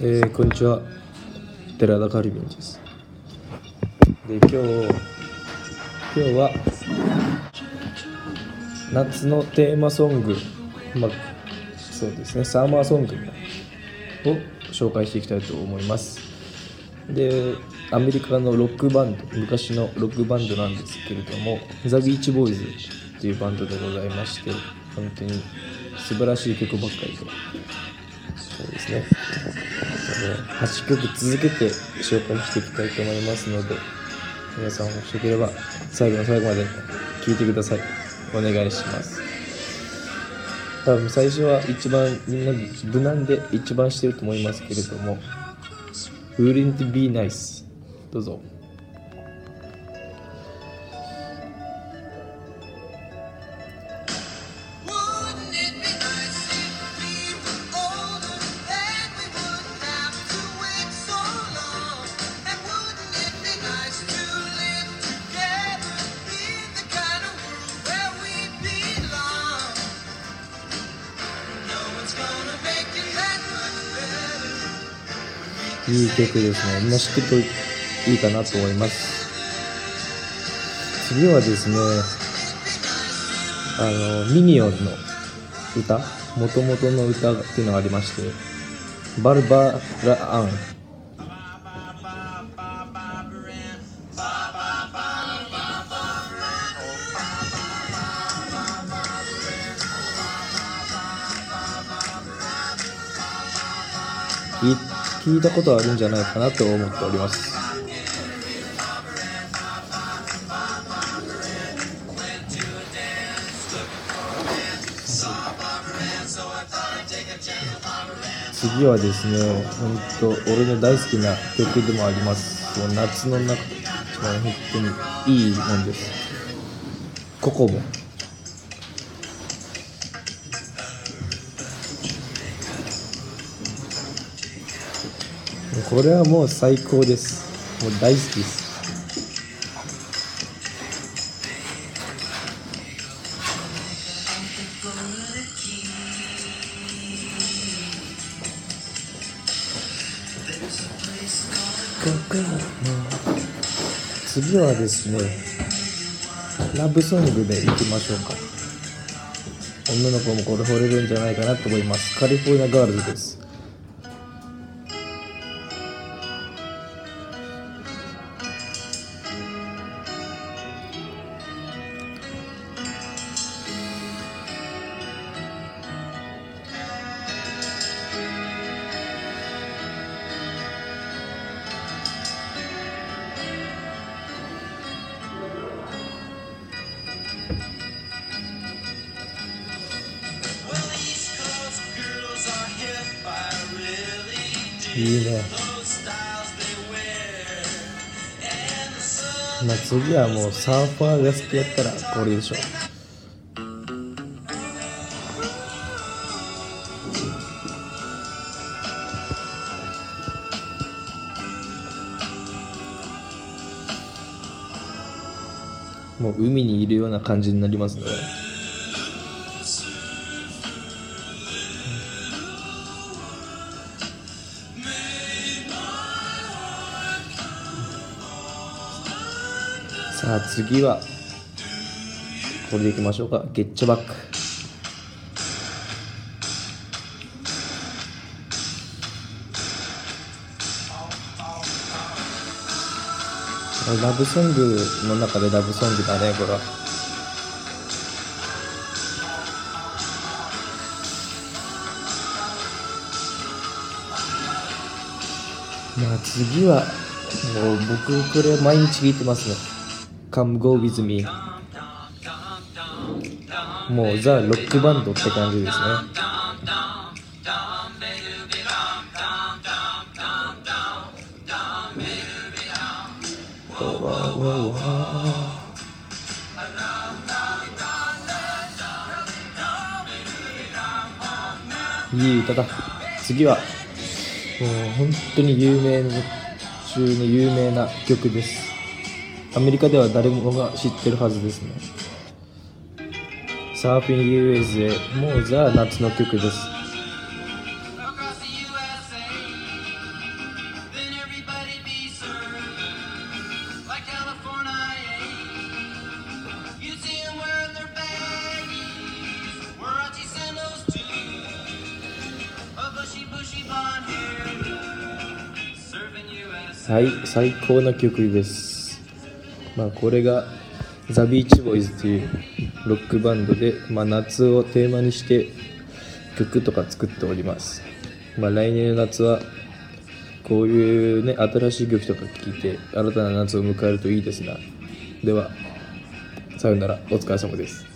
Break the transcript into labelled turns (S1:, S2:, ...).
S1: えー、こんにちは。寺田カリビンです。で今日今日は夏のテーマソングまあそうですねサーマーソングを紹介していきたいと思います。でアメリカのロックバンド昔のロックバンドなんですけれどもザ・ビーチボーイズっていうバンドでございまして本当に素晴らしい曲ばっかりでそうですね。8曲続けて紹介していきたいと思いますので皆さんもしよければ最後の最後まで聴いてください。お願いします。多分最初は一番みんな無難で一番してると思いますけれども Wouldn't be nice どうぞ。いい曲ですね。みんな知ってるといいかなと思います。次はですねあのミニオンの歌。もともとの歌っていうのがありましてバルバラアン。聞い聞いたことあるんじゃないかなと思っております。次はですね本当俺の大好きな曲でもあります。もう夏の中で一番本当にいいもんです。ココボ。これはもう最高です。もう大好きです。次はですねラブソングでいきましょうか。女の子もこれ惚れるんじゃないかなと思います。カリフォルニアガールズです。いいね。まあ次はもうサーファーが好きやったらこれでしょ。もう海にいるような感じになりますね。さあ次はこれでいきましょうか。ゲッチョバックラブソングの中でラブソングだねこれは。まあ次はもう僕これ毎日聴いてますね。Come Go With Me もうザ・ロックバンドって感じですね。いい歌だ。次はもう本当に有名な中に有名な曲です。アメリカでは誰もが知ってるはずですねサーフィン USA もうザ・夏の曲ですはい、最高の曲です。まあこれがザ・ビーチボーイズというロックバンドで、まあ、夏をテーマにして曲とか作っております。まあ来年の夏はこういうね新しい曲とか聴いて新たな夏を迎えるといいですな。ではさよなら。お疲れ様です。